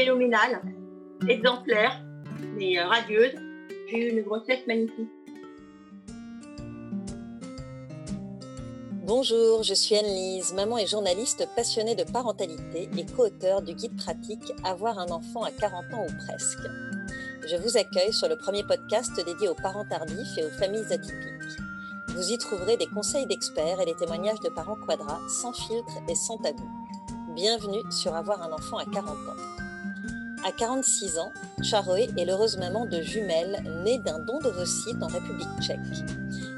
phénoménale, exemplaire, mais euh, radieuse. J'ai eu une grossesse magnifique. Bonjour, je suis Anne-Lise, maman et journaliste passionnée de parentalité et co-auteur du guide pratique Avoir un enfant à 40 ans ou presque. Je vous accueille sur le premier podcast dédié aux parents tardifs et aux familles atypiques. Vous y trouverez des conseils d'experts et des témoignages de parents quadras sans filtre et sans tabou. Bienvenue sur Avoir un enfant à 40 ans. À 46 ans, Charoé est l'heureuse maman de jumelles nées d'un don d'ovocytes en République tchèque.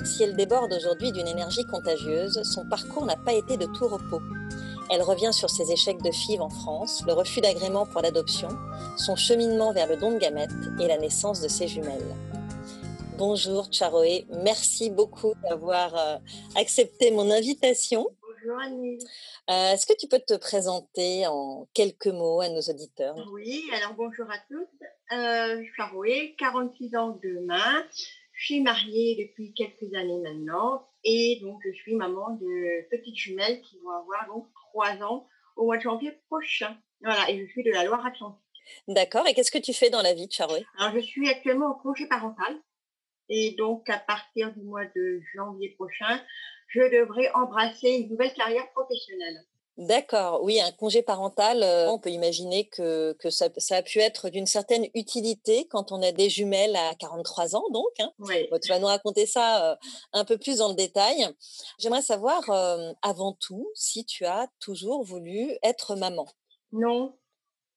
Si elle déborde aujourd'hui d'une énergie contagieuse, son parcours n'a pas été de tout repos. Elle revient sur ses échecs de FIV en France, le refus d'agrément pour l'adoption, son cheminement vers le don de gamètes et la naissance de ses jumelles. Bonjour Charoé, merci beaucoup d'avoir euh, accepté mon invitation. Bonjour Annie. Euh, Est-ce que tu peux te présenter en quelques mots à nos auditeurs? Oui, alors bonjour à tous. Euh, je suis Charoué, 46 ans demain. Je suis mariée depuis quelques années maintenant et donc je suis maman de petites jumelles qui vont avoir donc 3 ans au mois de janvier prochain. Voilà, et je suis de la Loire-Atlantique. D'accord, et qu'est-ce que tu fais dans la vie de Charoé Alors je suis actuellement en congé parental et donc à partir du mois de janvier prochain, je devrais embrasser une nouvelle carrière professionnelle. D'accord, oui, un congé parental, euh, on peut imaginer que, que ça, ça a pu être d'une certaine utilité quand on a des jumelles à 43 ans, donc. Hein. Oui. Tu vas nous raconter ça euh, un peu plus dans le détail. J'aimerais savoir, euh, avant tout, si tu as toujours voulu être maman. Non,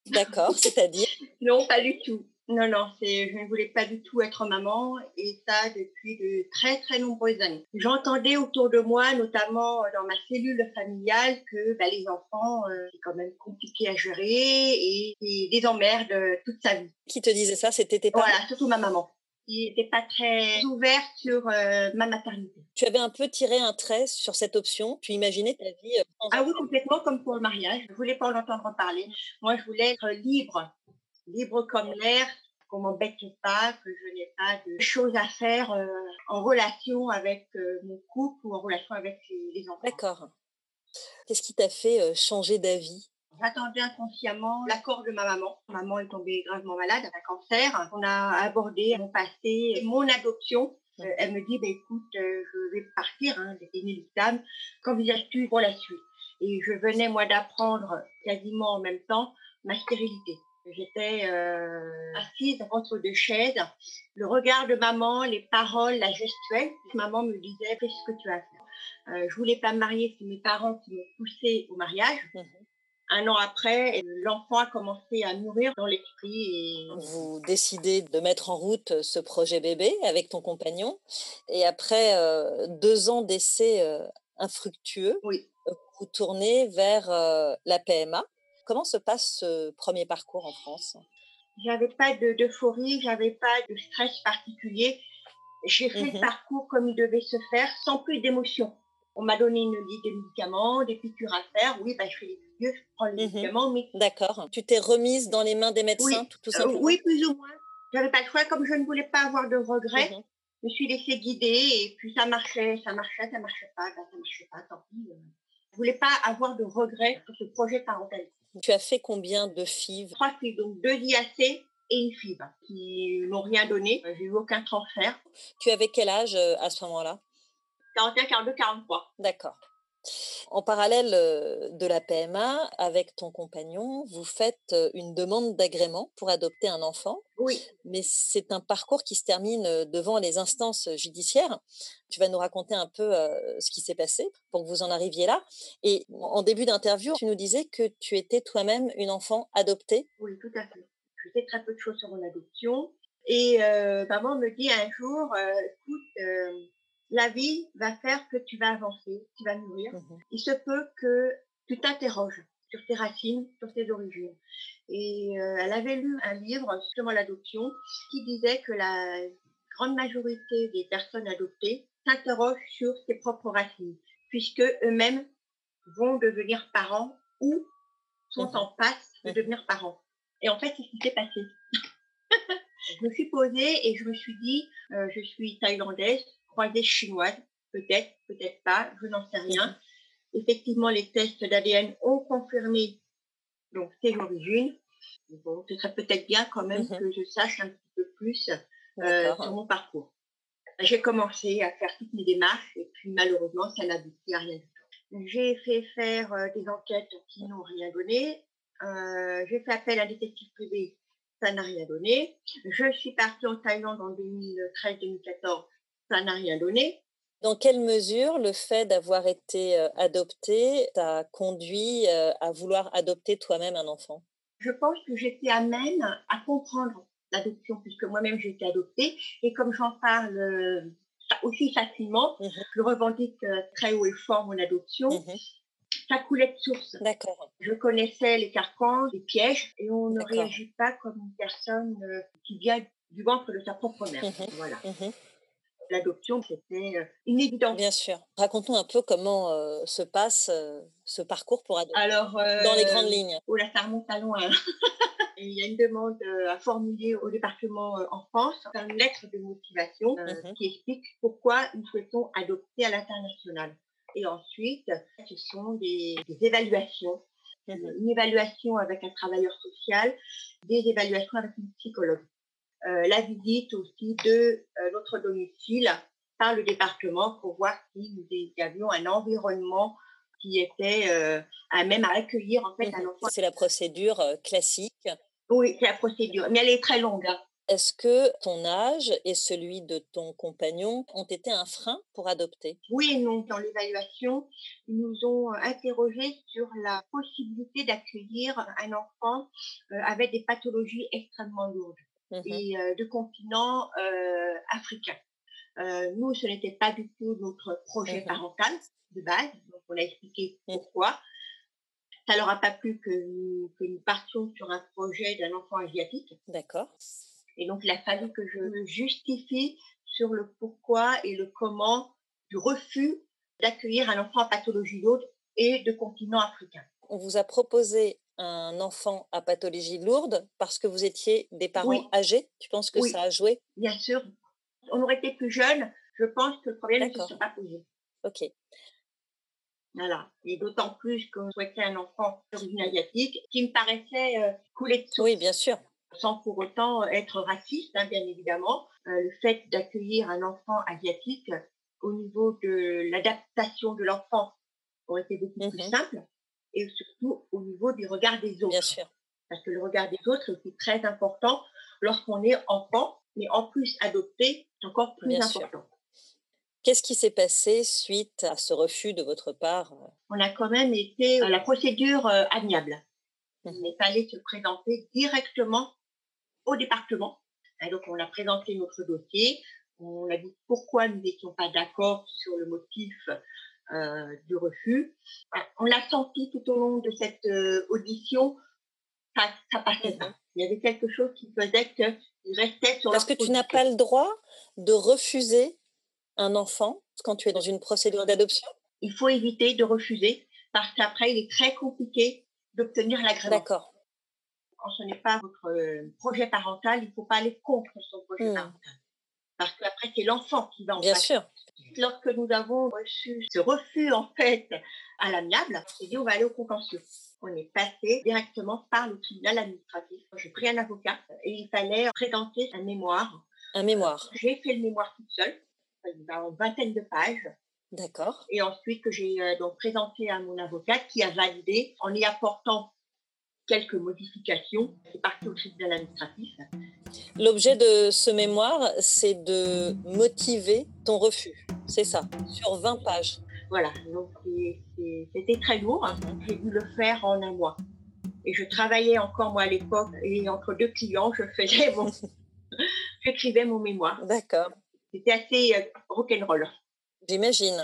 D'accord, c'est-à-dire? Non, pas du tout. Non, non, c'est, je ne voulais pas du tout être maman et ça depuis de très très nombreuses années. J'entendais autour de moi, notamment euh, dans ma cellule familiale, que bah, les enfants, euh, c'est quand même compliqué à gérer et, et des emmerdes euh, toute sa vie. Qui te disait ça C'était tes parents? Voilà, surtout ma maman. qui n'était pas très ouverte sur euh, ma maternité. Tu avais un peu tiré un trait sur cette option? Tu imaginais ta vie sans Ah oui, complètement comme pour le mariage. Je voulais pas en entendre parler. Moi, je voulais être libre, libre comme l'air, qu'on m'embête pas, que je n'ai pas de choses à faire euh, en relation avec euh, mon couple ou en relation avec les, les enfants. D'accord. Qu'est-ce qui t'a fait euh, changer d'avis? J'attendais inconsciemment l'accord de ma maman. Maman est tombée gravement malade d'un cancer. On a abordé mon passé, mon adoption. Euh, elle me dit, bah, écoute, je vais partir, hein, c'est inéluctable. Qu'envisages-tu pour la suite? Et je venais, moi, d'apprendre quasiment en même temps ma stérilité. J'étais euh, assise entre deux chaises. Le regard de maman, les paroles, la gestuelle. Maman me disait, fais ce que tu as à faire. Euh, je voulais pas me marier, c'est mes parents qui m'ont poussée au mariage. Mhm. Un an après, l'enfant a commencé à mûrir dans l'esprit et Vous décidez de mettre en route ce projet bébé avec ton compagnon. Et après euh, deux ans d'essais euh, infructueux, oui. vous tournez vers euh, la PMA. Comment se passe ce premier parcours en France? J'avais pas de- d'euphorie, j'avais pas de stress particulier. J'ai fait le parcours comme il devait se faire, sans plus d'émotion. On m'a donné une liste de médicaments, des piqûres à faire. Oui, bah, je fais les piqûres, je prends les Mhm. médicaments, mais D'accord. Tu t'es remise dans les mains des médecins, Oui, tout, tout euh, simplement? oui, plus ou moins. J'avais pas le choix, comme je ne voulais pas avoir de regrets. Mhm. Je me suis laissée guider et puis ça marchait, ça marchait, ça marchait pas, ben, ça marchait pas, tant pis. euh. Je voulais pas avoir de regrets sur ce projet parental. Tu as fait combien de FIV Trois filles, donc deux IAC et une FIV, qui n'ont rien donné. Euh, J'ai eu aucun transfert. Tu avais quel âge euh, à ce moment-là? 41, 42, 43. D'accord. En parallèle euh, de la PMA, avec ton compagnon, vous faites euh, une demande d'agrément pour adopter un enfant, Oui, mais c'est un parcours qui se termine euh, devant les instances judiciaires. Tu vas nous raconter un peu euh, ce qui s'est passé pour que vous en arriviez là. Et en début d'interview, tu nous disais que tu étais toi-même une enfant adoptée. oui, tout à fait. Je sais très peu de choses sur mon adoption. Et euh, maman me dit un jour, écoute, la vie va faire que tu vas avancer, tu vas mûrir. Mhm. il se peut que tu t'interroges sur tes racines, sur tes origines. Et euh, elle avait lu un livre sur l'adoption qui disait que la grande majorité des personnes adoptées s'interrogent sur ses propres racines, puisque eux-mêmes vont devenir parents ou sont Mhm. en passe de Mhm. devenir parents. Et en fait, c'est ce qui s'est passé. je me suis posée et je me suis dit, euh, je suis thaïlandaise, croisée chinoise, peut-être, peut-être pas, je n'en sais rien. Effectivement, les tests d'ADN ont confirmé donc ses origines. Bon, ce serait peut-être bien quand même Mmh que je sache un petit peu plus euh, sur mon parcours. J'ai commencé à faire toutes mes démarches et puis malheureusement, ça n'aboutit à rien du tout. J'ai fait faire euh, des enquêtes qui n'ont rien donné. Euh, j'ai fait appel à un détective privé, ça n'a rien donné. Je suis partie en Thaïlande en 2013-2014, ça n'a rien donné. Dans quelle mesure le fait d'avoir été euh, adopté t'a conduit euh, à vouloir adopter toi-même un enfant? Je pense que j'étais à même à comprendre l'adoption puisque moi-même j'ai été adoptée et comme j'en parle euh, aussi facilement, Mhm. je revendique très haut et fort mon adoption. Mhm. Ça coulait de source. D'accord. Je connaissais les carcans, les pièges, et on ne réagit pas comme une personne qui vient du ventre de sa propre mère. Mhm. Voilà. L'adoption, c'était euh, une évidence. Bien sûr. Raconte-nous un peu comment euh, se passe euh, ce parcours pour adopter Alors, euh, dans les grandes lignes. Oh là, ça remonte à loin. Et Il y a une demande à formuler au département enfance, une lettre de motivation Mhm. qui explique pourquoi nous souhaitons adopter à l'international. Et ensuite, ce sont des, des évaluations Mhm. une évaluation avec un travailleur social, des évaluations avec une psychologue. Euh, la visite aussi de euh, notre domicile par le département pour voir si nous avions un environnement qui était euh, à même à accueillir en fait un Mhm. enfant. C'est la procédure classique. Oui, c'est la procédure, mais elle est très longue. hein. Est-ce que ton âge et celui de ton compagnon ont été un frein pour adopter? Oui et non. Dans l'évaluation, ils nous ont interrogés sur la possibilité d'accueillir un enfant avec des pathologies extrêmement lourdes. Mhm. et euh, de continent euh, africain. Nous, ce n'était pas du tout notre projet Mhm. parental de base, donc on a expliqué Mhm. pourquoi. Ça leur a pas plu que nous, que nous partions sur un projet d'un enfant asiatique, D'accord. et donc il a fallu que je me justifie sur le pourquoi et le comment du refus d'accueillir un enfant à pathologie lourde et de continent africain. On vous a proposé un enfant à pathologie lourde parce que vous étiez des parents Oui. âgés? Tu penses que Oui. ça a joué? Bien sûr, on aurait été plus jeunes, je pense que le problème ne se serait pas posé. Ok. Voilà. Et d'autant plus qu'on souhaitait un enfant d'origine asiatique qui me paraissait euh, couler de source, Oui, bien sûr. sans pour autant être raciste, hein, bien évidemment. Euh, le fait d'accueillir un enfant asiatique euh, au niveau de l'adaptation de l'enfant aurait été beaucoup plus Mhm. simple et surtout au niveau du regard des autres. Bien sûr. Parce que le regard des autres est aussi très important lorsqu'on est enfant, mais en plus adopté, c'est encore plus Bien sûr. important. Qu'est-ce qui s'est passé suite à ce refus de votre part on a quand même été à la procédure euh, amiable. Mhm. Il fallait se présenter directement au département. Et donc, on a présenté notre dossier. On a dit pourquoi nous n'étions pas d'accord sur le motif euh, du refus. Ah, On l'a senti tout au long de cette euh, audition, ça, ça passait pas. Il y avait quelque chose qui faisait qu'ils restaient sur Parce que tu n'as pas le droit de refuser un enfant quand tu es dans une procédure d'adoption? Il faut éviter de refuser parce qu'après, il est très compliqué d'obtenir l'agrément. D'accord. quand ce n'est pas votre euh, projet parental, il ne faut pas aller contre son projet Hmm. parental. Parce qu'après, c'est l'enfant qui va en Bien sûr. Lorsque nous avons reçu ce refus, en fait, à l'amiable, on s'est dit, on va aller au contentieux. On est passé directement par le tribunal administratif. J'ai pris un avocat et il fallait présenter un mémoire. Un mémoire. J'ai fait le mémoire toute seule, en vingtaine de pages. D'accord. Et ensuite, que j'ai euh, donc présenté à mon avocat qui a validé en y apportant quelques modifications. C'est parti au tribunal administratif. L'objet de ce mémoire, c'est de motiver ton refus. C'est ça. Sur 20 pages. Voilà, donc c'était très lourd. Mhm. J'ai dû le faire en un mois. Et je travaillais encore, moi, à l'époque, et entre deux clients, je faisais mon... J'écrivais mon mémoire. D'accord. C'était assez euh, rock'n'roll. J'imagine.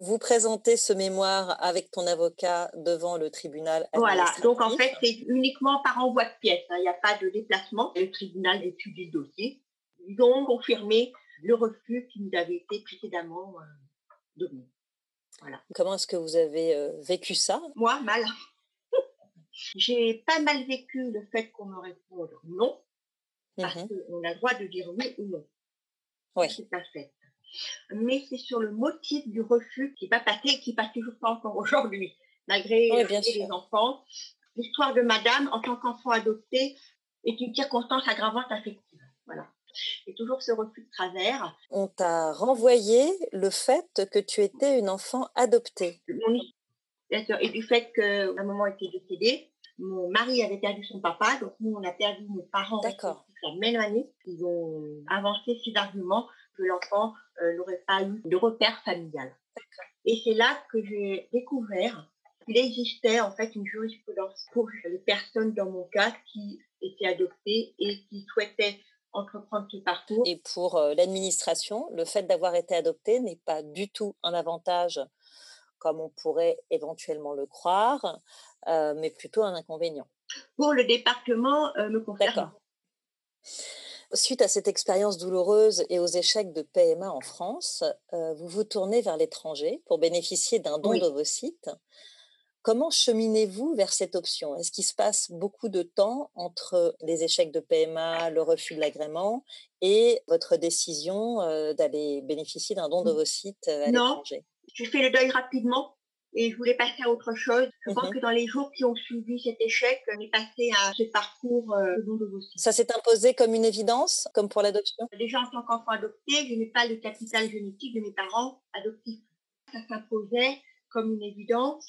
Vous présentez ce mémoire avec ton avocat devant le tribunal. Voilà, donc en fait, c'est uniquement par envoi de pièces. hein. Il n'y a pas de déplacement. Le tribunal étudie le dossier. Ils ont confirmé le refus qui nous avait été précédemment euh, donné. Comment est-ce que vous avez euh, vécu ça? Moi, mal. J'ai pas mal vécu le fait qu'on me réponde non, parce Mhm. qu'on a le droit de dire oui ou non. Oui. C'est un fait. Mais c'est sur le motif du refus qui n'est pas passé et qui passe toujours pas encore aujourd'hui. Malgré Oui, bien les sûr. enfants, l'histoire de madame en tant qu'enfant adopté est une circonstance aggravante affective. Voilà. Et toujours ce refus de travers. On t'a renvoyé le fait que tu étais une enfant adoptée. Et du fait que ma maman était décédée, mon mari avait perdu son papa, donc nous, on a perdu nos parents la même année. Ils ont avancé ces arguments que l'enfant euh, n'aurait pas eu de repère familial. Et c'est là que j'ai découvert qu'il existait en fait une jurisprudence pour les personnes dans mon cas qui étaient adoptées et qui souhaitaient entreprendre ce parcours. Et pour euh, l'administration, le fait d'avoir été adopté n'est pas du tout un avantage comme on pourrait éventuellement le croire, euh, mais plutôt un inconvénient. Pour le département, me concerne. Suite à cette expérience douloureuse et aux échecs de PMA en France, euh, vous vous tournez vers l'étranger pour bénéficier d'un don vos sites. Comment cheminez-vous vers cette option? Est-ce qu'il se passe beaucoup de temps entre les échecs de PMA, le refus de l'agrément et votre décision d'aller bénéficier d'un don vos sites à l'étranger? J'ai fait le deuil rapidement et je voulais passer à autre chose. Je pense mmh que dans les jours qui ont suivi cet échec, on est passé à ce parcours euh, de vos Ça s'est imposé comme une évidence, comme pour l'adoption? Déjà en tant qu'enfant adopté, je n'ai pas le capital génétique de mes parents adoptifs. Ça s'imposait comme une évidence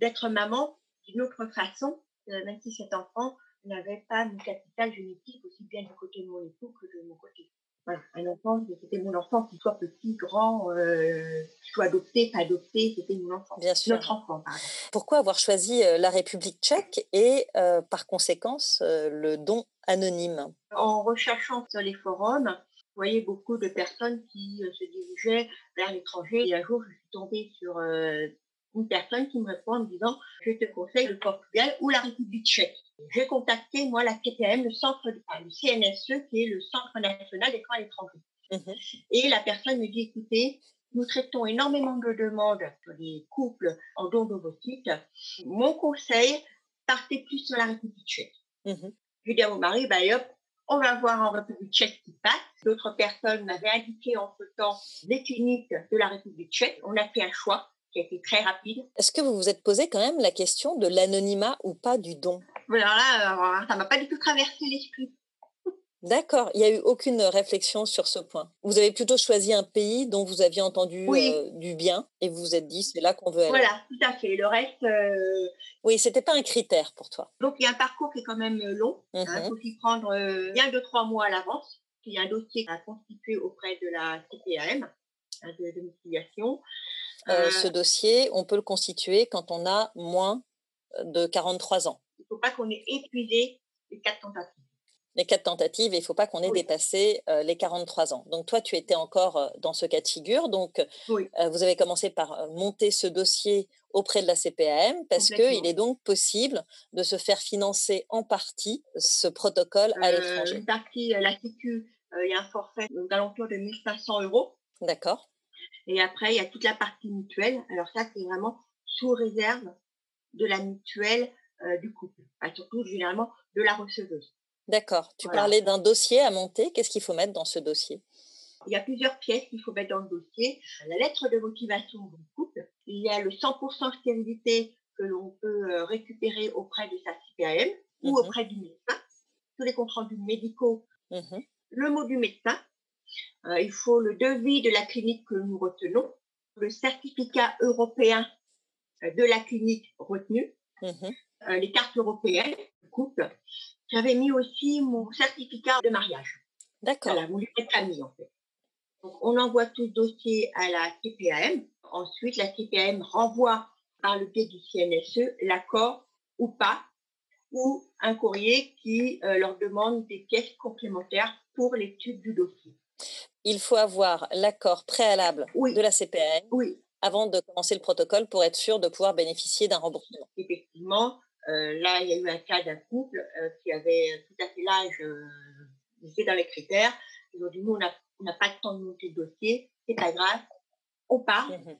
d'être maman d'une autre façon, euh, même si cet enfant n'avait pas mon capital génétique aussi bien du côté de mon époux que de mon côté un enfant, c'était mon enfant, qu'il soit petit, grand, euh, qu'il soit adopté, pas adopté, c'était mon enfant. Bien sûr. Notre enfant, Pourquoi avoir choisi euh, la République tchèque et, euh, par conséquence, le don anonyme? En recherchant sur les forums, vous voyez beaucoup de personnes qui se dirigeaient vers l'étranger. Et un jour, je suis tombée sur une personne qui me répond en me disant Je te conseille le Portugal ou la République tchèque. J'ai contacté, moi, la CPM, le centre, le CNSE, qui est le Centre national des soins à l'étranger. Mhm. Et la personne me dit Écoutez, nous traitons énormément de demandes sur les couples en don d'ovocytes. Mon conseil, partez plus sur la République tchèque. Mhm. Je dis à mon mari, bah, hop, on va voir en République tchèque ce qui passe. D'autres personnes m'avaient indiqué entre-temps les cliniques de la République tchèque. On a fait un choix qui a été très rapide. Est-ce que vous vous êtes posé quand même la question de l'anonymat ou pas du don? Alors là, euh, ça m'a pas du tout traversé l'esprit. D'accord, il n'y a eu aucune réflexion sur ce point. Vous avez plutôt choisi un pays dont vous aviez entendu euh, du bien et vous vous êtes dit c'est là qu'on veut aller. Voilà, tout à fait. Le reste. Euh... Oui, c'était pas un critère pour toi. Donc il y a un parcours qui est quand même long. Il hein, mmh faut s'y prendre euh, bien de trois mois à l'avance. Il y a un dossier à constituer auprès de la CPAM hein, de domiciliation. Euh, ce dossier, on peut le constituer quand on a moins de 43 ans. Il ne faut pas qu'on ait épuisé les quatre tentatives. Les quatre tentatives, et il ne faut pas qu'on ait dépassé euh, les 43 ans. Donc toi, tu étais encore euh, dans ce cas de figure. Donc vous avez commencé par monter ce dossier auprès de la CPAM parce qu'il est donc possible de se faire financer en partie ce protocole à l'étranger. Une partie, la Sécu, il y a un forfait d'alentour de 1500 euros. D'accord. Et après, il y a toute la partie mutuelle. Alors ça, c'est vraiment sous réserve de la mutuelle euh, du couple, surtout généralement de la receveuse. D'accord. Tu parlais d'un dossier à monter. Qu'est-ce qu'il faut mettre dans ce dossier? Il y a plusieurs pièces qu'il faut mettre dans le dossier. La lettre de motivation du couple. Il y a le 100% stérilité que l'on peut euh, récupérer auprès de sa CPAM ou mmh auprès du médecin. Tous les comptes rendus médicaux. Mmh le mot du médecin il faut le devis de la clinique que nous retenons, le certificat européen euh, de la clinique retenue, mhm. euh, les cartes européennes, couple. J'avais mis aussi mon certificat de mariage. D'accord. Voilà, mon livret de famille, en fait. on envoie tout le dossier à la CPAM. Ensuite, la CPAM renvoie par le biais du CNSE l'accord ou pas, ou un courrier qui leur demande des pièces complémentaires pour l'étude du dossier il faut avoir l'accord préalable de la CPN avant de commencer le protocole pour être sûr de pouvoir bénéficier d'un remboursement. Effectivement, euh, là, il y a eu un cas d'un couple euh, qui avait tout à fait l'âge, euh, dans les critères. Ils ont dit, nous, on n'a pas le temps de monter le dossier, c'est pas grave, on part. Mmh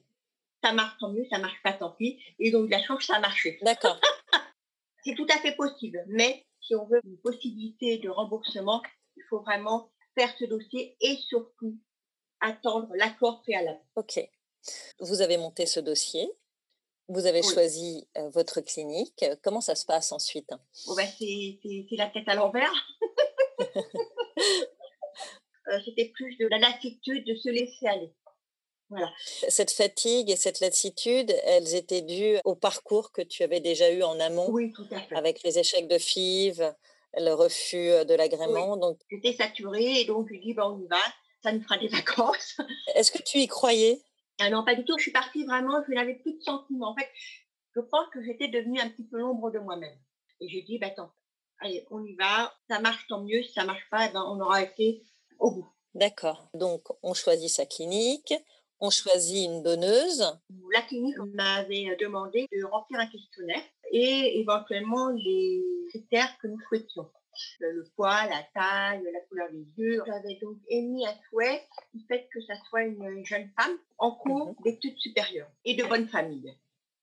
ça marche tant mieux, ça marche pas tant pis. Et donc, la chance, ça a marché. D'accord. c'est tout à fait possible. Mais si on veut une possibilité de remboursement, il faut vraiment faire ce dossier et surtout attendre l'accord préalable. OK. Vous avez monté ce dossier. Vous avez choisi votre clinique. Comment ça se passe ensuite? Oh ben, C'est la tête à l'envers. C'était plus de la lassitude de se laisser aller. Voilà. Cette fatigue et cette lassitude, elles étaient dues au parcours que tu avais déjà eu en amont Oui, tout à fait. Avec les échecs de FIV, le refus de l'agrément. Donc... J'étais saturée et donc je dis, ben, on y va, ça nous fera des vacances. Est-ce que tu y croyais? Ah Non, pas du tout. Je suis partie vraiment, je n'avais plus de sentiments. En fait, je pense que j'étais devenue un petit peu l'ombre de moi-même. Et j'ai dit, ben, attends, allez, on y va, ça marche tant mieux, si ça marche pas, ben, on aura été au bout. D'accord. Donc, on choisit sa clinique, on choisit une donneuse. La clinique m'avait demandé de remplir un questionnaire et éventuellement les critères que nous souhaitions. Le poids, la taille, la couleur des yeux. J'avais donc émis un souhait du fait que ça soit une jeune femme en cours mhm. d'études supérieures et de bonne famille.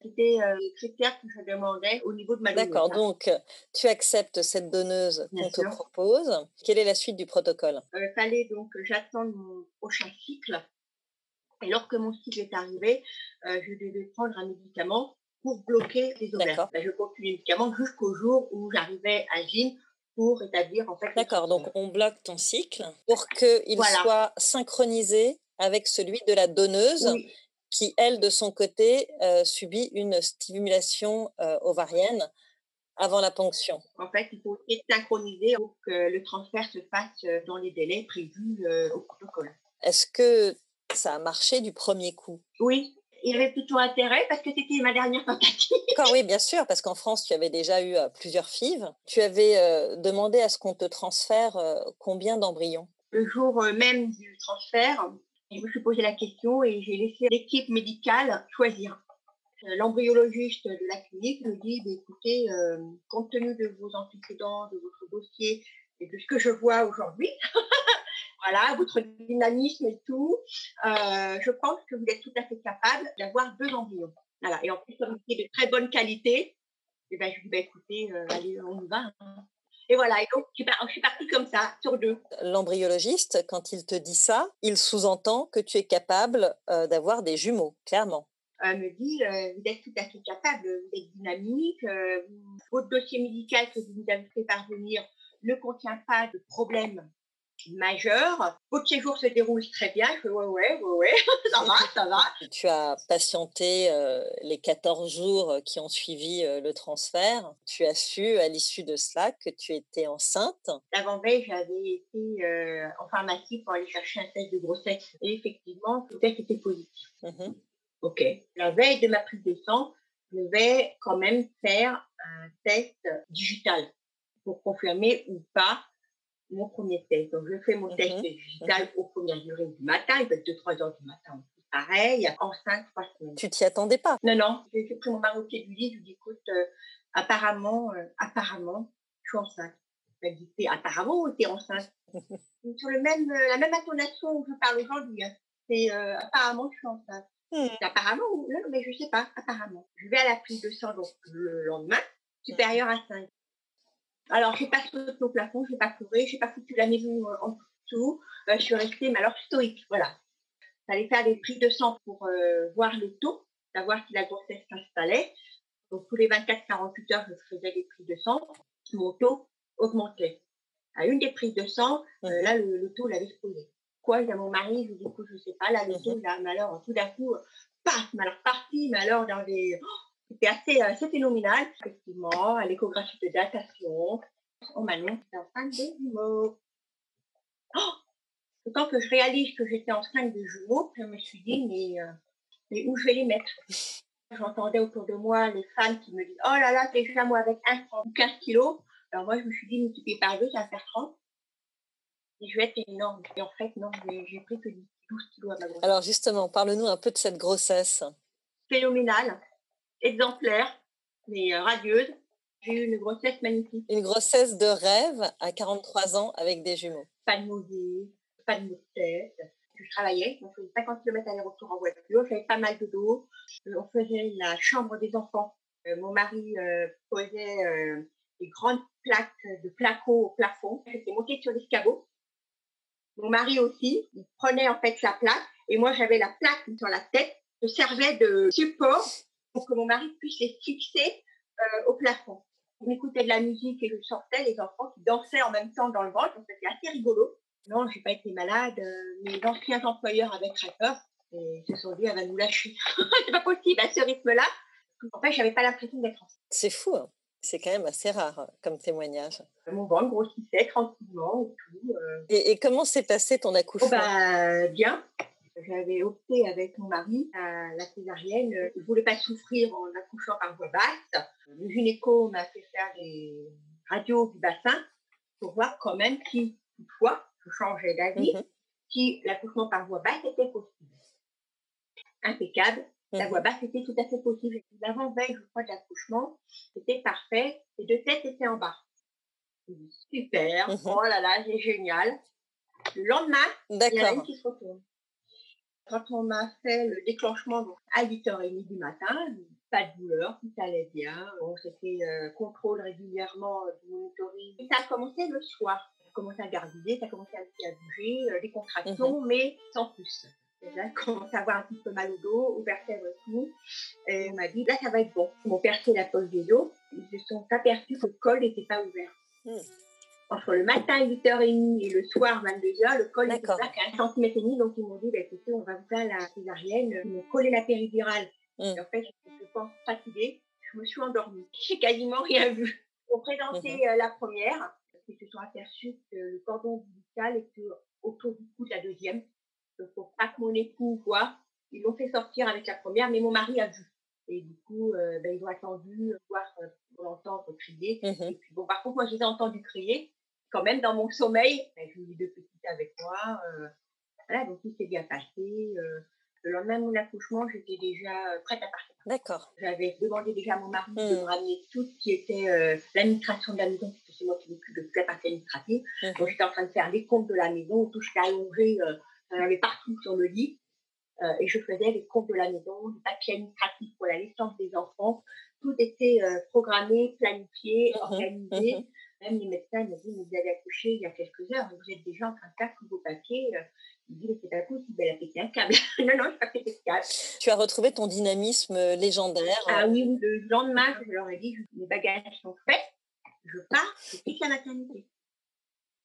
C'était euh, les critères que je demandais au niveau de ma donneuse. D'accord, donc tu acceptes cette donneuse qu'on te propose. Quelle est la suite du protocole? Il euh, fallait donc j'attends mon prochain cycle et lorsque mon cycle est arrivé, euh, je devais prendre un médicament pour bloquer les ovaires. Ben, je continue le médicament jusqu'au jour où j'arrivais à gym pour établir en fait. D'accord, donc on bloque ton cycle pour qu'il soit synchronisé avec celui de la donneuse. qui, elle, de son côté, euh, subit une stimulation euh, ovarienne avant la ponction. En fait, il faut synchroniser pour que le transfert se fasse dans les délais prévus au protocole. Est-ce que ça a marché du premier coup? Oui, il y avait plutôt intérêt parce que c'était ma dernière tentative. D'accord, oui, bien sûr, parce qu'en France, tu avais déjà eu euh, plusieurs FIV. Tu avais euh, demandé à ce qu'on te transfère euh, combien d'embryons? Le jour même du transfert, je me suis posé la question et j'ai laissé l'équipe médicale choisir. L'embryologiste de la clinique me dit bah, écoutez, compte tenu de vos antécédents, de votre dossier et de ce que je vois aujourd'hui, voilà, votre dynamisme et tout, euh, je pense que vous êtes tout à fait capable d'avoir deux embryons. Voilà. Et en plus, comme c'est de très bonne qualité, et eh ben, je lui dis, bah, écoutez, euh, allez, on y va. Hein. Et voilà, et donc je suis partie comme ça, sur deux. L'embryologiste, quand il te dit ça, il sous-entend que tu es capable euh, d'avoir des jumeaux, clairement. Elle me dit, vous êtes tout à fait capable, vous êtes dynamique, votre dossier médical que vous nous avez fait parvenir ne contient pas de problème majeur. Votre séjour se déroule très bien. Je fais ouais, ouais, ouais, ouais, ça va, ça va. Tu as patienté euh, les 14 jours qui ont suivi euh, le transfert. Tu as su à l'issue de cela que tu étais enceinte. L'avant-veille, j'avais été euh, en pharmacie pour aller chercher un test de grossesse. Et effectivement, le test était positif. Mmh OK. La veille de ma prise de sang, je vais quand même faire un test digital pour confirmer ou pas mon premier test. Donc, je fais mon test digital aux premières durées du matin. Il va être 2-3 heures du matin. Pareil, en 5, 3 semaines. Tu t'y attendais pas? Non, non. J'ai pris mon mari au pied du lit. Je lui dis, écoute, euh, apparemment, euh, apparemment, je suis enceinte. Elle dit, apparemment ou t'es enceinte? Sur le même, euh, la même intonation où je parle aujourd'hui. Hein. C'est apparemment, je suis enceinte. Mmh. Apparemment, non, mais je sais pas, apparemment. Je vais à la prise de sang donc, le lendemain, supérieur à 5. Alors, j'ai pas sauté au plafond, j'ai pas pleuré, j'ai pas foutu la maison euh, en dessous. Euh, je suis restée, mais alors stoïque, voilà. J'allais faire des prises de sang pour euh, voir le taux, savoir si la grossesse s'installait. Donc, tous les 24-48 heures, je faisais des prises de sang. Mon taux augmentait. À une des prises de sang, là, le, taux l'avait explosé. Quoi, il y a mon mari, je dis, écoute, je sais pas, là, le taux, là, mais alors, tout d'un coup, paf, mais alors parti, mais alors dans les, c'était assez, assez phénoménal, effectivement, à l'échographie de datation. On m'annonce que enceinte de jumeaux. Oh Quand que je réalise que j'étais enceinte de jumeaux, je me suis dit, mais, euh, mais où je vais les mettre? J'entendais autour de moi les femmes qui me disent Oh là là, déjà moi avec 1 ou 15 kilos. Alors moi, je me suis dit, multiplié par deux, ça va faire 30. Et je vais être énorme. Et en fait, non, j'ai pris que 12 kilos à ma grossesse. Alors justement, parle-nous un peu de cette grossesse. Phénoménale exemplaire, mais euh, radieuse. J'ai eu une grossesse magnifique. Une grossesse de rêve à 43 ans avec des jumeaux. Pas de nausée, pas de tête. Je travaillais, on faisait 50 km aller-retour en voiture, j'avais pas mal de dos. Euh, on faisait la chambre des enfants. Euh, mon mari posait des grandes plaques de placo au plafond. J'étais montée sur l'escabeau. Mon mari aussi, il prenait en fait sa plaque et moi j'avais la plaque sur la tête. Je servais de support pour que mon mari puisse les fixer euh, au plafond. On écoutait de la musique et je sortais les enfants qui dansaient en même temps dans le ventre, donc c'était assez rigolo. Non, j'ai pas été malade. Euh, mes anciens employeurs avaient très peur et se sont dit, elle va nous lâcher. c'est pas possible à ce rythme-là. En fait, j'avais pas l'impression d'être enceinte. C'est fou. Hein. c'est quand même assez rare hein, comme témoignage. Mon ventre grossissait tranquillement et tout. Euh. Et, comment s'est passé ton accouchement? oh bah, Bien. J'avais opté avec mon mari à la césarienne. Je ne voulais pas souffrir en accouchant par voie basse. Le gynéco m'a fait faire des radios du bassin pour voir quand même qui, toutefois, je changeais d'avis, mm-hmm. si l'accouchement par voie basse était possible. Impeccable. La mm-hmm. voie basse était tout à fait possible. L'avant-veille, je crois, de l'accouchement, c'était parfait. Les deux têtes étaient en bas. Super. Mm-hmm. Oh là là, c'est génial. Le lendemain, il y a une qui se retourne. Quand on m'a fait le déclenchement à 8h30 du matin, pas de douleur, tout allait bien. Bon, c'était euh, contrôle régulièrement euh, du monitoring. Et ça a commencé le soir. Ça a commencé à garder, ça a commencé à, bouger, euh, des contractions, mhm. mais sans plus. Là, je commence à avoir un petit peu mal au dos, au vertèbre et Et on m'a dit, là, ça va être bon. Ils m'ont percé la poche des os. Ils se sont aperçus que le col n'était pas ouvert. Hmm entre le matin 8h30 et le soir 22h, le col était là qu'à 1 cm et demi. Donc, ils m'ont dit, bah, écoutez, on va vous faire la césarienne. Ils m'ont collé la péridurale. Mm. Et en fait, je pense fatiguée. Je me suis endormie. J'ai quasiment rien vu. On présentait mm-hmm. euh, la première. Ils se sont aperçus que le cordon ombilical était autour du cou de la deuxième. Donc, pour pas que mon époux voit, ils l'ont fait sortir avec la première, mais mon mari a vu. Et du coup, euh, ben, ils ont attendu, voir, euh, pour l'entendre crier. Mm-hmm. Et puis, bon, par contre, moi, je les ai entendus crier quand même dans mon sommeil. Ben, j'ai eu deux petites avec moi. Euh, voilà, donc tout s'est bien passé. Euh, le lendemain de mon accouchement, j'étais déjà euh, prête à partir. D'accord. J'avais demandé déjà à mon mari de me hmm. ramener tout ce qui était l'administration de la maison, parce que c'est moi qui m'occupe de toute la partie administrative. Hmm. Donc j'étais en train de faire les comptes de la maison, tout j'étais allongée, j'en avais partout sur le lit. et je faisais les comptes de la maison, les papiers administratifs pour la naissance des enfants. Tout était programmé, planifié, hmm. organisé. Même les médecins me disent, vous avez accouché il y a quelques heures, vous êtes déjà en train de faire tous vos papiers. Ils disent, c'est pas possible, elle a pété un câble. non, non, je pas pété un câble. Tu as retrouvé ton dynamisme euh, légendaire. Ah oui, le lendemain, je leur ai dit, mes bagages sont faits, je pars, je quitte la maternité.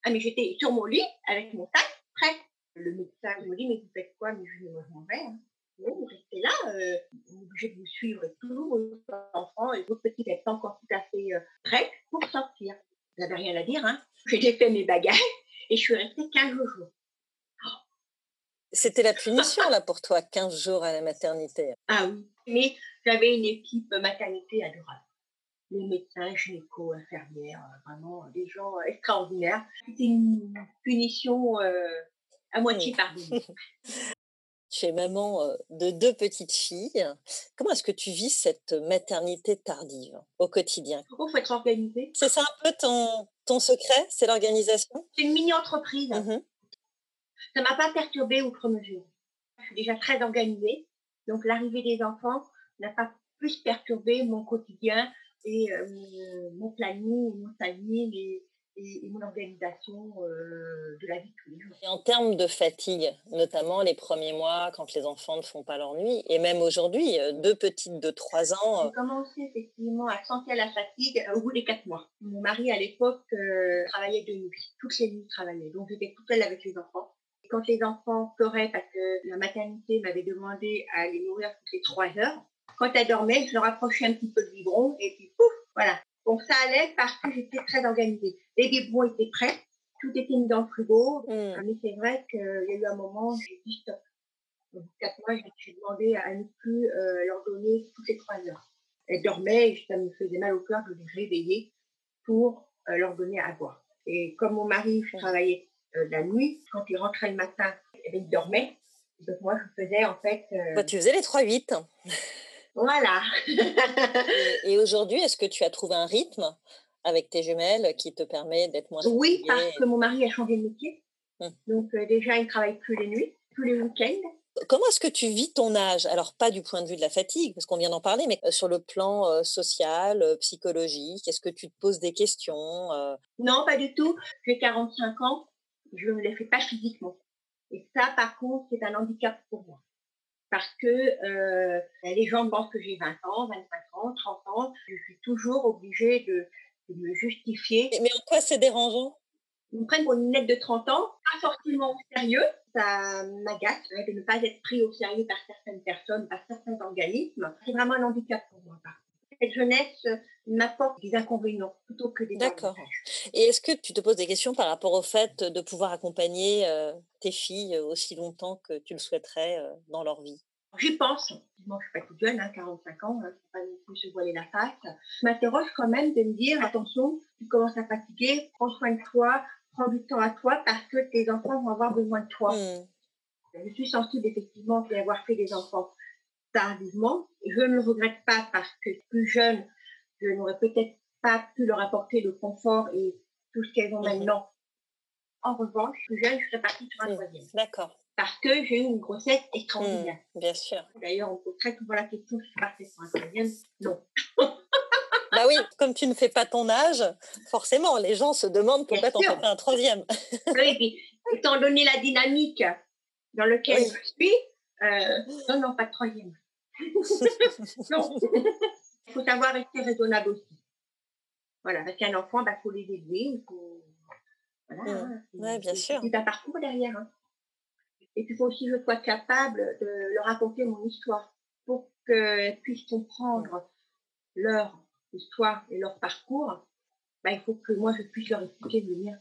Ah, mais j'étais sur mon lit, avec mon sac, prêt. Le médecin me dit, mais vous faites quoi? Mais je dis, moi, je m'en vais. Hein. vous restez là, euh, obligé de vous suivre tout, vos enfants, et votre petite n'est pas encore tout à fait euh, prête pour sortir. N'avez rien à dire, hein J'ai fait mes bagages et je suis restée 15 jours. C'était la punition, là, pour toi, 15 jours à la maternité. Ah oui, mais j'avais une équipe maternité adorable. Les médecins, gynéco, infirmières, euh, vraiment des gens extraordinaires. C'était une punition euh, à moitié pardonnée. Tu es maman de deux petites filles. Comment est-ce que tu vis cette maternité tardive au quotidien? Il faut être organisé. C'est ça un peu ton, ton secret C'est l'organisation? C'est une mini-entreprise. Mmh ça ne m'a pas perturbée outre mesure. Je suis déjà très organisée. Donc l'arrivée des enfants n'a pas plus perturbé mon quotidien et mon, planning, mon timing et, et, mon organisation euh, de la vie de tous les jours. Et en termes de fatigue, notamment les premiers mois, quand les enfants ne font pas leur nuit, et même aujourd'hui, euh, deux petites de 3 ans. J'ai euh commencé effectivement à sentir la fatigue au bout des 4 mois. Mon mari, à l'époque, travaillait de nuit. Toutes les nuits, il travaillait. Donc, j'étais toute seule avec les enfants. Et quand les enfants pleuraient parce que la maternité m'avait demandé à les nourrir toutes les 3 heures, quand elles dormaient, je leur approchais un petit peu le biberon et puis pouf, voilà, donc ça allait parce que j'étais très organisée. Les biberons étaient prêts, tout était mis dans le frigo. Mm. Mais c'est vrai qu'il y a eu un moment où j'ai dit stop. De quatre mois, j'ai demandé à ne plus euh, leur donner toutes les trois heures. Elles dormaient et ça me faisait mal au cœur de les réveiller pour euh, leur donner à boire. Et comme mon mari je mm. travaillais euh, la nuit, quand il rentrait le matin, eh ben, il dormait. Donc moi, je faisais en fait... tu faisais les 3-8 voilà. et, aujourd'hui, est-ce que tu as trouvé un rythme avec tes jumelles qui te permet d'être moins Oui, parce que mon mari a changé de métier. Hum. Donc euh, déjà, il ne travaille plus les nuits, plus les week-ends. Comment est-ce que tu vis ton âge? Alors, pas du point de vue de la fatigue, parce qu'on vient d'en parler, mais euh, sur le plan euh, social, psychologique, est-ce que tu te poses des questions Non, pas du tout. J'ai 45 ans, je ne me les fais pas physiquement. Et ça, par contre, c'est un handicap pour moi. Parce que euh, les gens pensent que j'ai 20 ans, 25 ans, 30 ans. Je suis toujours obligée de, me justifier. Mais en quoi c'est dérangeant? Ils me prennent pour une de 30 ans, pas forcément au sérieux. Ça m'agace de ne pas être pris au sérieux par certaines personnes, par certains organismes. C'est vraiment un handicap pour moi. Cette jeunesse m'apporte des inconvénients plutôt que des D'accord. Et est-ce que tu te poses des questions par rapport au fait de pouvoir accompagner euh, tes filles aussi longtemps que tu le souhaiterais euh, dans leur vie? J'y pense. Moi, je suis pas toute jeune, hein, 45 ans, hein, pas non plus se voiler la face. Je m'interroge quand même de me dire, attention, tu commences à fatiguer, prends soin de toi, prends du temps à toi parce que tes enfants vont avoir besoin de toi. Mmh. Je suis sensible effectivement d'avoir fait des enfants tardivement. Je ne le regrette pas parce que plus jeune, je n'aurais peut-être pas pu leur apporter le confort et tout ce qu'elles ont maintenant. En revanche, plus jeune, je serais partie sur un troisième. D'accord parce que j'ai eu une grossesse extraordinaire. Mmh, bien sûr. D'ailleurs, on pose très souvent la question si je partais sur un troisième? Non. bah oui, comme tu ne fais pas ton âge, forcément, les gens se demandent pourquoi tu n'en fais un troisième. oui, puis étant donné la dynamique dans laquelle je suis, euh, non, non, pas de troisième. non. Il faut savoir rester raisonnable aussi. Voilà, avec un enfant, il bah, faut les élever. Il faut... Voilà, mmh. hein, ouais, bien sûr. C'est un parcours derrière. Hein. Et puis, il faut aussi que je sois capable de leur raconter mon histoire pour qu'elles puissent comprendre leur histoire et leur parcours. Bah, il faut que moi, je puisse leur expliquer le mien.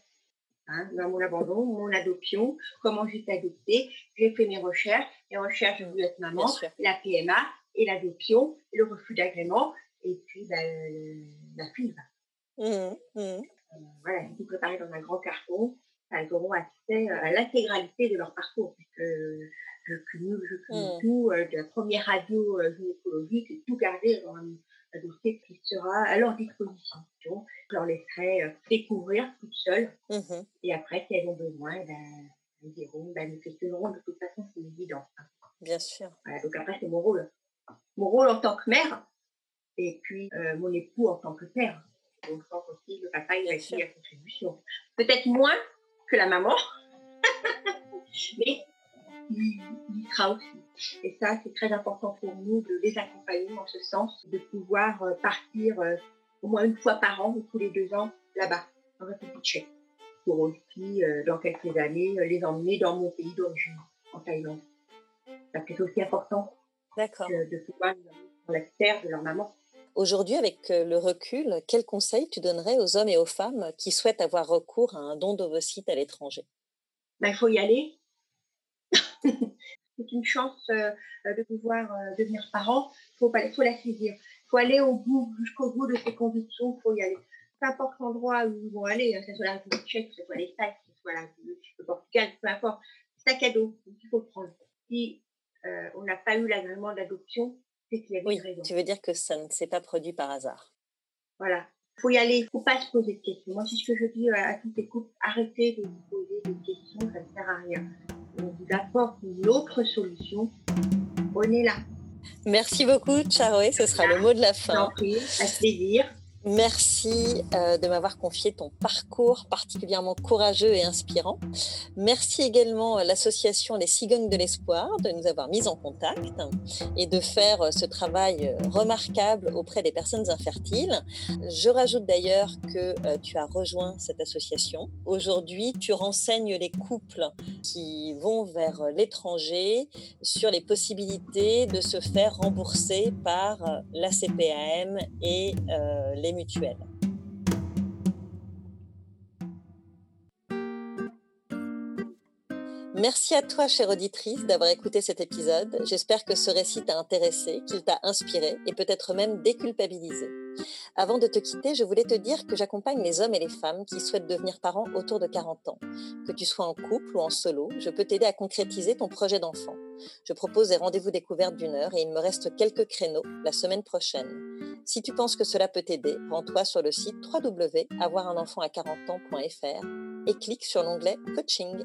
Hein, mon abandon, mon adoption, comment j'ai été adoptée. J'ai fait mes recherches. Les recherches, je voulais être maman, la PMA et l'adoption, le refus d'agrément, et puis bah, la FIV. Mmh, mmh. Euh, voilà, tout préparé dans un grand carton elles auront accès à l'intégralité de leur parcours, puisque je cumule, je cumule mmh. tout, euh, de la première radio euh, gynécologique, tout garder dans un, dossier qui sera à leur disposition. Je leur laisserai découvrir toutes seules, mmh et après, si elles ont besoin, eh ben, elles diront, ben, nous questionnerons, de toute façon, c'est évident. Bien sûr. Voilà, donc après, c'est mon rôle. Mon rôle en tant que mère, et puis mon époux en tant que père. Donc, je pense aussi que le papa, il a aussi la contribution. Peut-être moins que la maman. Mais il, sera aussi. Et ça, c'est très important pour nous de les accompagner en ce sens, de pouvoir euh, partir euh, au moins une fois par an ou tous les deux ans là-bas, dans un petit chèque, pour aussi, euh, dans quelques années, les emmener dans mon pays d'origine, en Thaïlande. Parce que c'est aussi important de pouvoir les emmener sur la terre de leur maman. Aujourd'hui, avec le recul, quels conseils tu donnerais aux hommes et aux femmes qui souhaitent avoir recours à un don d'ovocytes à l'étranger? Ben, Il faut y aller. C'est une chance euh, de pouvoir euh, devenir parent. Il faut, faut, la saisir. Il faut aller au bout, jusqu'au bout de ses convictions. Il faut y aller. Peu importe l'endroit où ils vont aller, hein, que ce soit la République tchèque, que ce soit l'Espagne, que ce soit le Portugal, peu importe. C'est un cadeau qu'il faut prendre. Si on n'a pas eu l'agrément d'adoption, oui, Tu veux dire que ça ne s'est pas produit par hasard. Voilà. Il faut y aller, il ne faut pas se poser de questions. Moi, c'est ce que je dis à, toutes les couples, arrêtez de vous poser des questions, ça ne sert à rien. On vous apporte une autre solution. On est là. Merci beaucoup, Charoé. Ce sera le mot de la fin. à plaisir. Merci euh, de m'avoir confié ton parcours particulièrement courageux et inspirant. Merci également à l'association Les Cigognes de l'Espoir de nous avoir mis en contact et de faire euh, ce travail euh, remarquable auprès des personnes infertiles. Je rajoute d'ailleurs que tu as rejoint cette association. Aujourd'hui, tu renseignes les couples qui vont vers l'étranger sur les possibilités de se faire rembourser par la CPAM et les mutuelle. Merci à toi, chère auditrice, d'avoir écouté cet épisode. J'espère que ce récit t'a intéressé, qu'il t'a inspiré et peut-être même déculpabilisé. Avant de te quitter, je voulais te dire que j'accompagne les hommes et les femmes qui souhaitent devenir parents autour de 40 ans. Que tu sois en couple ou en solo, je peux t'aider à concrétiser ton projet d'enfant. Je propose des rendez-vous découvertes d'une heure et il me reste quelques créneaux la semaine prochaine. Si tu penses que cela peut t'aider, rends-toi sur le site www.avoirunenfant à 40 ans.fr et clique sur l'onglet Coaching.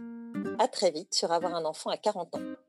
À très vite sur Avoir un enfant à 40 ans.